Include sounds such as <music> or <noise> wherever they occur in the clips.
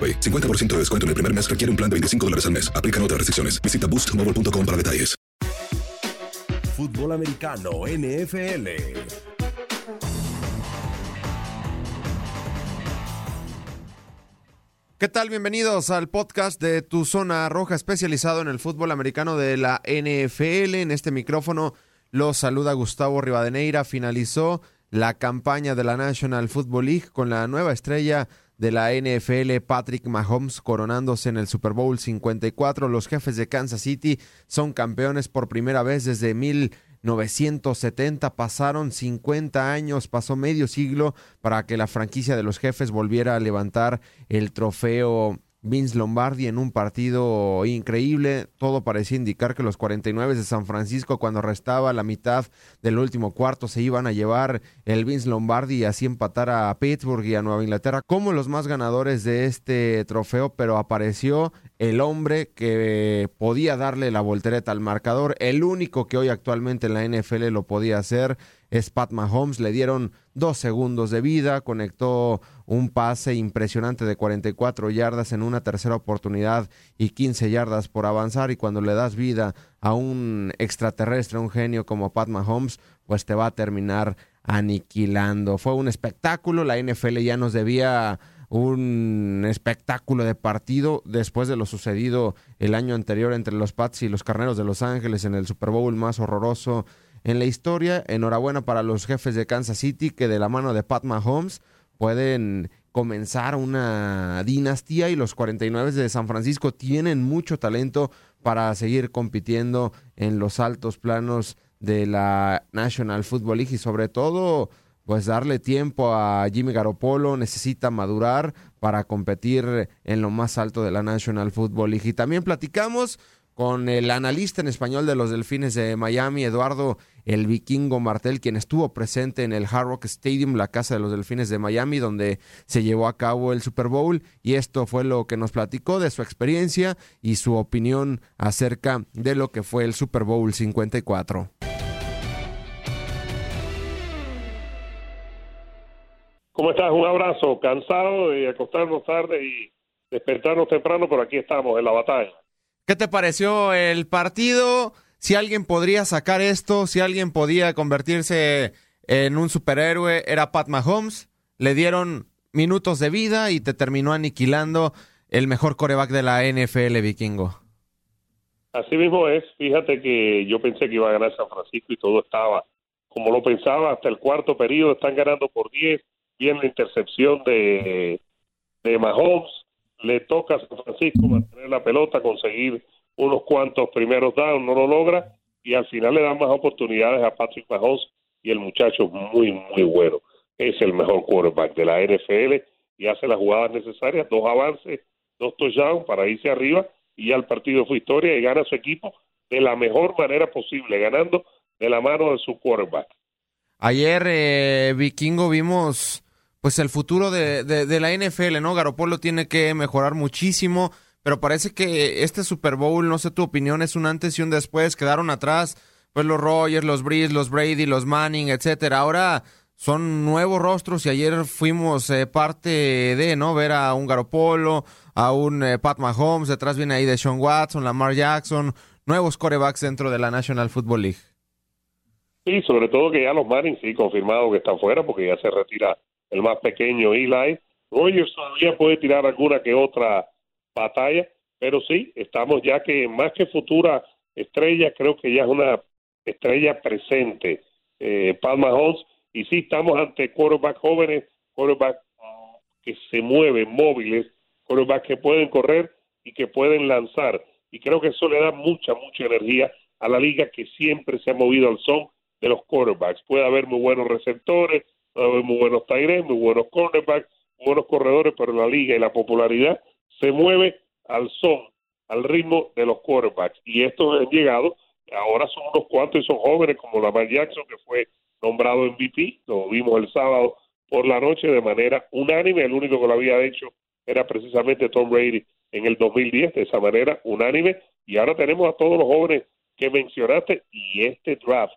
AroPay. 50% de descuento en el primer mes requiere un plan de 25 dólares al mes. Aplican otras restricciones. Visita boostmobile.com para detalles. Fútbol americano NFL. ¿Qué tal? Bienvenidos al podcast de Tu Zona Roja, especializado en el fútbol americano de la NFL. En este micrófono los saluda Gustavo Rivadeneira. Finalizó la campaña de la National Football League con la nueva estrella de la NFL, Patrick Mahomes, coronándose en el Super Bowl 54. Los jefes de Kansas City son campeones por primera vez desde 1970. Pasaron 50 años, pasó medio siglo para que la franquicia de los jefes volviera a levantar el trofeo Vince Lombardi en un partido increíble. Todo parecía indicar que los 49 de San Francisco, cuando restaba la mitad del último cuarto, se iban a llevar el Vince Lombardi y así empatar a Pittsburgh y a Nueva Inglaterra como los más ganadores de este trofeo, pero apareció el hombre que podía darle la voltereta al marcador, el único que hoy actualmente en la NFL lo podía hacer es Pat Mahomes. Le dieron dos segundos de vida, conectó un pase impresionante de 44 yardas en una tercera oportunidad y 15 yardas por avanzar. Y cuando le das vida a un extraterrestre, un genio como Pat Mahomes, pues te va a terminar aniquilando. Fue un espectáculo, la NFL ya nos debía un espectáculo de partido después de lo sucedido el año anterior entre los Pats y los Carneros de Los Ángeles en el Super Bowl más horroroso en la historia. Enhorabuena para los jefes de Kansas City que de la mano de Pat Mahomes pueden comenzar una dinastía y los 49 de San Francisco tienen mucho talento para seguir compitiendo en los altos planos de la National Football League y sobre todo pues darle tiempo a Jimmy Garoppolo, necesita madurar para competir en lo más alto de la National Football League. Y también platicamos con el analista en español de los Delfines de Miami, Eduardo el Vikingo Martel, quien estuvo presente en el Hard Rock Stadium, la casa de los Delfines de Miami, donde se llevó a cabo el Super Bowl. Y esto fue lo que nos platicó de su experiencia y su opinión acerca de lo que fue el Super Bowl 54. ¿Cómo estás? Un abrazo. Cansado de acostarnos tarde y despertarnos temprano, pero aquí estamos en la batalla. ¿Qué te pareció el partido? Si alguien podría sacar esto, si alguien podía convertirse en un superhéroe, era Pat Mahomes. Le dieron minutos de vida y te terminó aniquilando el mejor coreback de la NFL, vikingo. Así mismo es. Fíjate que yo pensé que iba a ganar San Francisco y todo estaba como lo pensaba hasta el cuarto periodo. Están ganando por 10. Viene la intercepción de, de Mahomes le toca a San Francisco mantener la pelota, conseguir unos cuantos primeros downs, no lo logra y al final le dan más oportunidades a Patrick Mahomes y el muchacho muy, muy bueno. Es el mejor quarterback de la NFL y hace las jugadas necesarias, dos avances, dos touchdowns para irse arriba y ya el partido fue historia y gana su equipo de la mejor manera posible, ganando de la mano de su quarterback. Ayer, eh, Vikingo, vimos pues el futuro de, de, la NFL, ¿no? Garopolo tiene que mejorar muchísimo, pero parece que este Super Bowl, no sé tu opinión, es un antes y un después, quedaron atrás, pues los Rogers, los Breeze, los Brady, los Manning, etcétera. Ahora son nuevos rostros y ayer fuimos eh, parte de, ¿no? Ver a un Garopolo, a un eh, Pat Mahomes, detrás viene ahí de Sean Watson, Lamar Jackson, nuevos corebacks dentro de la National Football League. Sí, sobre todo que ya los Marines sí confirmado que están fuera porque ya se retira el más pequeño Eli. Rogers todavía puede tirar alguna que otra batalla, pero sí, estamos ya que más que futura estrella, creo que ya es una estrella presente, eh, Palma Holmes, y sí estamos ante quarterback jóvenes, quarterback que se mueven, móviles, quarterback que pueden correr y que pueden lanzar. Y creo que eso le da mucha, mucha energía a la liga que siempre se ha movido al son de los quarterbacks. Puede haber muy buenos receptores, muy buenos tight muy buenos cornerbacks, buenos corredores, pero la liga y la popularidad se mueve al son, al ritmo de los quarterbacks. Y estos han llegado, ahora son unos cuantos y son jóvenes, como Lamar Jackson, que fue nombrado MVP, lo vimos el sábado por la noche de manera unánime, el único que lo había hecho era precisamente Tom Brady en el 2010, de esa manera unánime, y ahora tenemos a todos los jóvenes que mencionaste y este draft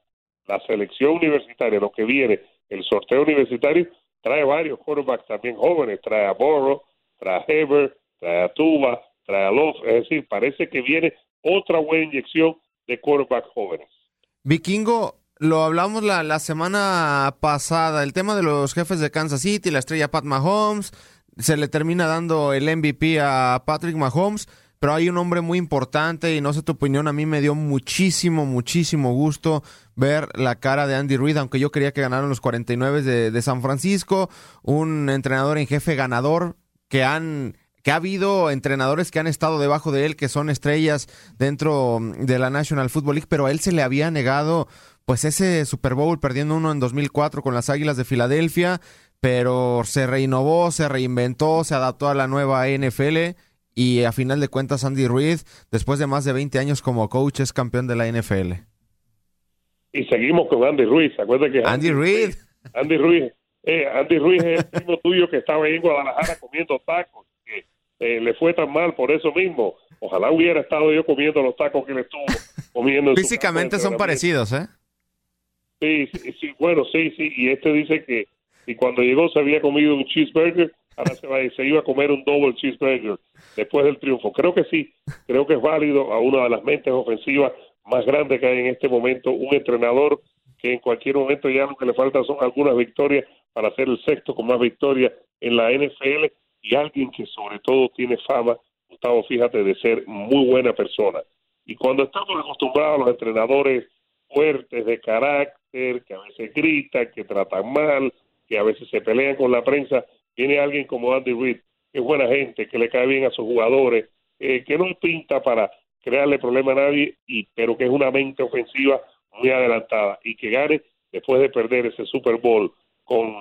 la selección universitaria, lo que viene, el sorteo universitario, trae varios quarterbacks también jóvenes, trae a Borro, trae a Heber, trae a Tuba, trae a Love, es decir, parece que viene otra buena inyección de quarterbacks jóvenes. Vikingo, lo hablamos la, la semana pasada, el tema de los jefes de Kansas City, la estrella Pat Mahomes, se le termina dando el MVP a Patrick Mahomes, pero hay un hombre muy importante y no sé tu opinión, a mí me dio muchísimo, muchísimo gusto ver la cara de Andy Reid, aunque yo quería que ganaran los 49 de, de San Francisco, un entrenador en jefe ganador que han que ha habido entrenadores que han estado debajo de él, que son estrellas dentro de la National Football League, pero a él se le había negado pues ese Super Bowl perdiendo uno en 2004 con las Águilas de Filadelfia, pero se reinnovó, se reinventó, se adaptó a la nueva NFL y a final de cuentas Andy Reid, después de más de 20 años como coach, es campeón de la NFL. Y seguimos con Andy Ruiz, acuérdate que Andy, Reid. Andy Ruiz, eh, Andy Ruiz es el primo tuyo que estaba en Guadalajara comiendo tacos, que eh, le fue tan mal por eso mismo. Ojalá hubiera estado yo comiendo los tacos que le estuvo comiendo. Físicamente son parecidos, ¿eh? Sí, sí, sí, bueno, sí, sí, y este dice que y cuando llegó se había comido un cheeseburger ahora se, va, se iba a comer un double cheeseburger después del triunfo. Creo que sí, creo que es válido a una de las mentes ofensivas más grandes que hay en este momento, un entrenador que en cualquier momento ya lo que le falta son algunas victorias para ser el sexto con más victorias en la NFL y alguien que sobre todo tiene fama, Gustavo, fíjate, de ser muy buena persona. Y cuando estamos acostumbrados a los entrenadores fuertes, de carácter, que a veces gritan, que tratan mal, que a veces se pelean con la prensa, viene alguien como Andy Reid, que es buena gente, que le cae bien a sus jugadores, eh, que no pinta para crearle problema a nadie, y, pero que es una mente ofensiva muy adelantada y que gane después de perder ese Super Bowl con,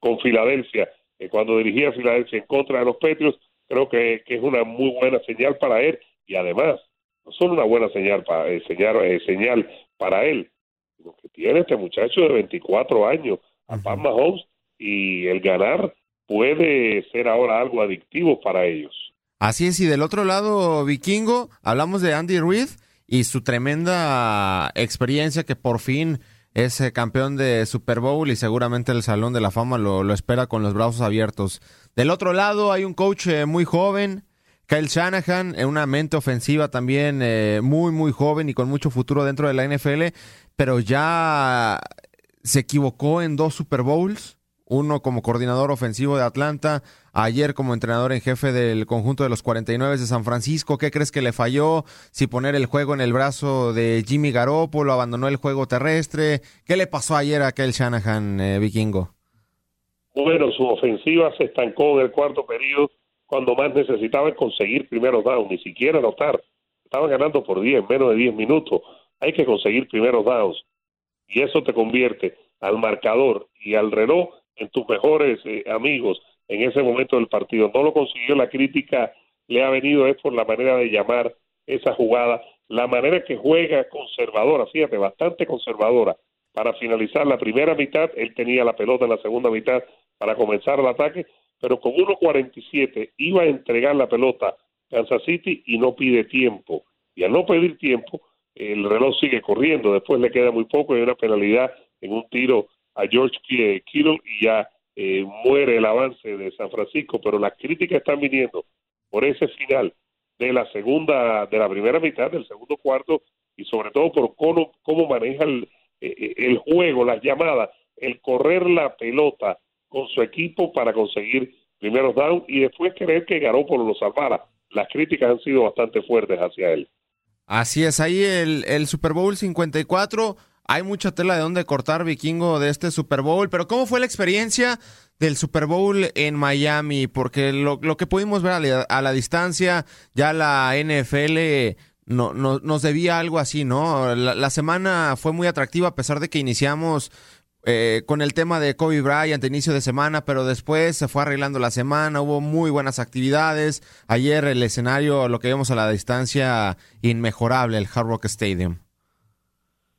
con Filadelfia, eh, cuando dirigía a Filadelfia en contra de los Patriots, creo que, que, es una muy buena señal para él y además no solo una buena señal para eh, señal, eh, señal para él, sino que tiene este muchacho de 24 años, a Pat Mahomes, y el ganar puede ser ahora algo adictivo para ellos. Así es, y del otro lado, Vikingo, hablamos de Andy Reid y su tremenda experiencia que por fin es eh, campeón de Super Bowl y seguramente el Salón de la Fama lo, espera con los brazos abiertos. Del otro lado hay un coach eh, muy joven, Kyle Shanahan, en una mente ofensiva también eh, muy, muy joven y con mucho futuro dentro de la NFL, pero ya se equivocó en dos Super Bowls uno como coordinador ofensivo de Atlanta, ayer como entrenador en jefe del conjunto de los 49 de San Francisco. ¿Qué crees que le falló? Si poner el juego en el brazo de Jimmy Garoppolo, abandonó el juego terrestre. ¿Qué le pasó ayer a aquel Shanahan eh, vikingo? Bueno, su ofensiva se estancó en el cuarto periodo cuando más necesitaba conseguir primeros downs, ni siquiera anotar. Estaban ganando por 10, menos de 10 minutos. Hay que conseguir primeros downs. Y eso te convierte al marcador y al reloj en tus mejores eh, amigos en ese momento del partido. No lo consiguió, la crítica le ha venido es por la manera de llamar esa jugada, la manera que juega conservadora, fíjate, bastante conservadora. Para finalizar la primera mitad, él tenía la pelota en la segunda mitad para comenzar el ataque, pero con 1.47 iba a entregar la pelota Kansas City y no pide tiempo. Y al no pedir tiempo, el reloj sigue corriendo, después le queda muy poco y una penalidad en un tiro a George Kittle y ya eh, muere el avance de San Francisco, pero las críticas están viniendo por ese final de la segunda, de la primera mitad, del segundo cuarto, y sobre todo por cómo, maneja el, eh, eh, el juego, las llamadas, el correr la pelota con su equipo para conseguir primeros down y después creer que por lo salvara. Las críticas han sido bastante fuertes hacia él. Así es, ahí el, el Super Bowl 54 hay mucha tela de donde cortar, vikingo, de este Super Bowl. Pero ¿cómo fue la experiencia del Super Bowl en Miami? Porque lo, que pudimos ver a la, distancia, ya la NFL no, no, nos debía algo así, ¿no? La, semana fue muy atractiva a pesar de que iniciamos eh, con el tema de Kobe Bryant inicio de semana, pero después se fue arreglando la semana, hubo muy buenas actividades. Ayer el escenario, lo que vimos a la distancia, inmejorable, el Hard Rock Stadium.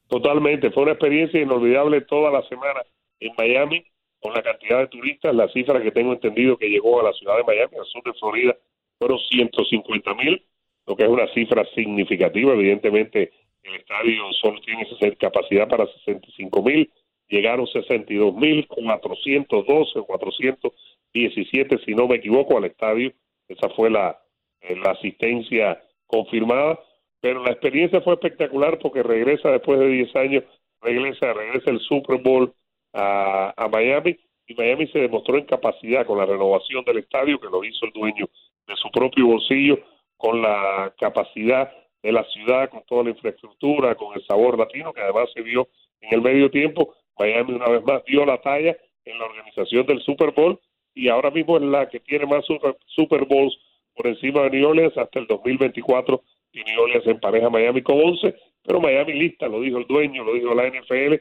Totalmente, fue una experiencia inolvidable toda la semana en Miami, con la cantidad de turistas, la cifra que tengo entendido que llegó a la ciudad de Miami, al sur de Florida, fueron 150 mil, lo que es una cifra significativa. Evidentemente, el estadio solo tiene capacidad para 65 mil, llegaron 62 mil, 412 o 417, si no me equivoco, al estadio. Esa fue la, eh, la asistencia confirmada pero la experiencia fue espectacular porque regresa después de 10 años, regresa, regresa el Super Bowl a, a Miami y Miami se demostró en capacidad con la renovación del estadio que lo hizo el dueño de su propio bolsillo, con la capacidad de la ciudad, con toda la infraestructura, con el sabor latino que además se vio en el medio tiempo. Miami una vez más dio la talla en la organización del Super Bowl y ahora mismo es la que tiene más Super Bowls por encima de New Orleans hasta el 2024 y New Orleans en pareja Miami con 11, pero Miami lista, lo dijo el dueño, lo dijo la NFL,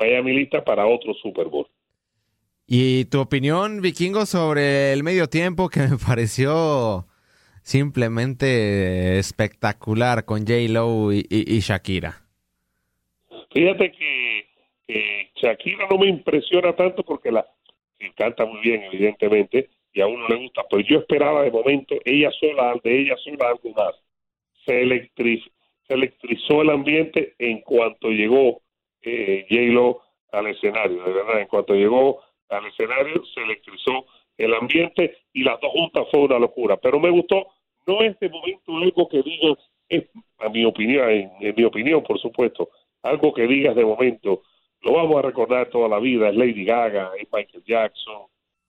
Miami lista para otro Super Bowl. ¿Y tu opinión, Vikingo, sobre el medio tiempo que me <laughs> pareció simplemente espectacular con J. Lo y, Shakira? Fíjate que, Shakira no me impresiona tanto porque la canta muy bien, evidentemente, y a uno le gusta, pero yo esperaba de momento ella sola, de ella sola algo más se, electrizó el ambiente en cuanto llegó eh, J-Lo al escenario, de verdad, en cuanto llegó al escenario se electrizó el ambiente y las dos juntas fue una locura, pero me gustó, no es de momento algo que digas, es, a mi opinión, en, mi opinión por supuesto, algo que digas de momento, lo vamos a recordar toda la vida, es Lady Gaga, es Michael Jackson,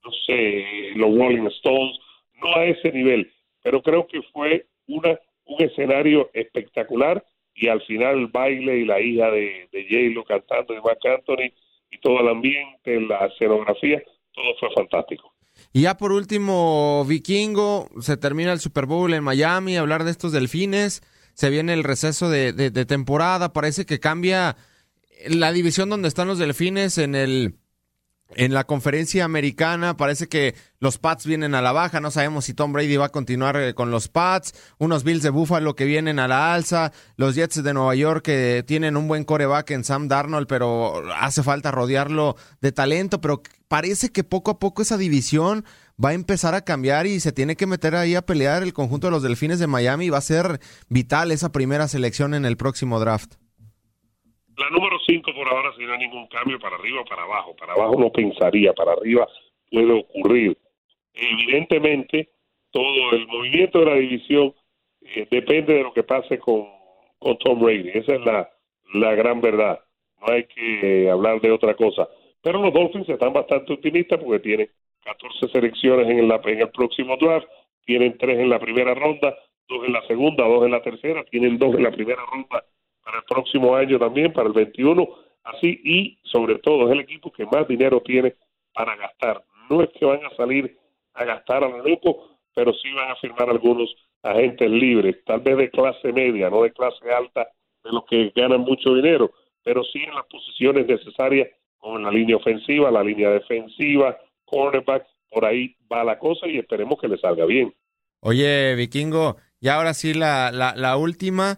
no sé, los Rolling Stones, no a ese nivel, pero creo que fue una un escenario espectacular y al final el baile y la hija de, de J-Lo cantando y Mark Anthony y todo el ambiente, la escenografía, todo fue fantástico. Y ya por último, Vikingo, se termina el Super Bowl en Miami, hablar de estos delfines, se viene el receso de, de temporada, parece que cambia la división donde están los delfines en el en la conferencia americana parece que los Pats vienen a la baja, no sabemos si Tom Brady va a continuar eh, con los Pats, unos Bills de Buffalo que vienen a la alza, los Jets de Nueva York que tienen un buen coreback en Sam Darnold, pero hace falta rodearlo de talento, pero parece que poco a poco esa división va a empezar a cambiar y se tiene que meter ahí a pelear el conjunto de los Delfines de Miami, va a ser vital esa primera selección en el próximo draft. La número 5 por ahora, si no hay ningún cambio para arriba o para abajo. Para abajo no pensaría, para arriba puede ocurrir. Evidentemente, todo el movimiento de la división eh, depende de lo que pase con, con Tom Brady. Esa es la, la gran verdad. No hay que eh, hablar de otra cosa. Pero los Dolphins están bastante optimistas porque tienen 14 selecciones en, la, en el próximo draft, tienen 3 en la primera ronda, 2 en la segunda, 2 en la tercera, tienen 2 en la primera ronda para el próximo año también, para el 21, así, y sobre todo es el equipo que más dinero tiene para gastar. No es que van a salir a gastar al equipo, pero sí van a firmar algunos agentes libres, tal vez de clase media, no de clase alta, de los que ganan mucho dinero, pero sí en las posiciones necesarias, como en la línea ofensiva, la línea defensiva, cornerback, por ahí va la cosa y esperemos que le salga bien. Oye, Vikingo, Y ahora sí, la, la última,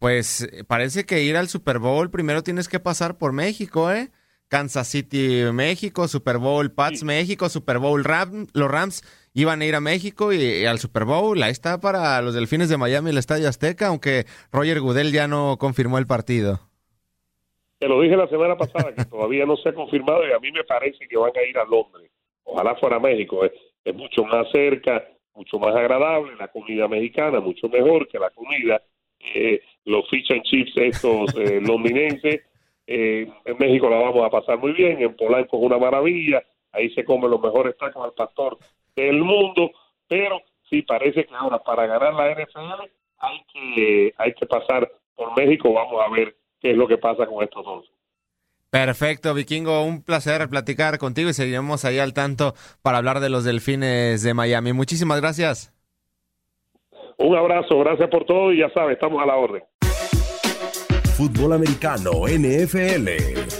pues parece que ir al Super Bowl primero tienes que pasar por México, ¿eh? Kansas City, México, Super Bowl, Pats, México, Super Bowl, Ram, los Rams iban a ir a México y, al Super Bowl. Ahí está para los Delfines de Miami el Estadio Azteca, aunque Roger Goodell ya no confirmó el partido. Te lo dije la semana pasada que <laughs> todavía no se ha confirmado y a mí me parece que van a ir a Londres. Ojalá fuera México. Es, mucho más cerca, mucho más agradable. La comida mexicana mucho mejor que la comida. Eh, los fish and chips estos eh, londinenses. Eh, en México la vamos a pasar muy bien. En Polanco es una maravilla. Ahí se comen los mejores tacos al pastor del mundo, pero sí parece que ahora para ganar la NFL hay que, hay que pasar por México. Vamos a ver qué es lo que pasa con estos dos. Perfecto, Vikingo, un placer platicar contigo y seguiremos ahí al tanto para hablar de los delfines de Miami. Muchísimas gracias. Un abrazo, gracias por todo y ya sabes, estamos a la orden. Fútbol americano, NFL.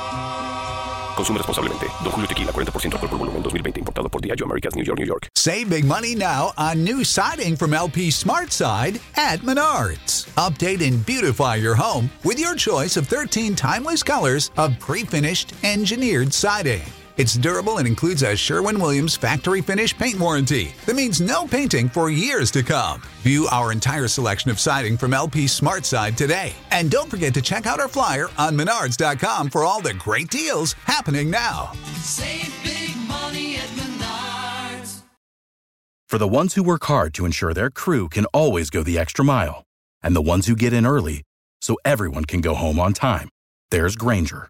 Consume. Don Julio Tequila, 40% alcohol por volumen, 2020. Importado por Diageo Americas, New York, New York. Save big money now on new siding from LP Smart Side at Menards. Update and beautify your home with your choice of 13 timeless colors of pre-finished engineered siding. It's durable and includes a Sherwin Williams factory finish paint warranty that means no painting for years to come. View our entire selection of siding from LP Smart Side today. And don't forget to check out our flyer on menards.com for all the great deals happening now. Save big money at Menards. For the ones who work hard to ensure their crew can always go the extra mile, and the ones who get in early so everyone can go home on time, there's Granger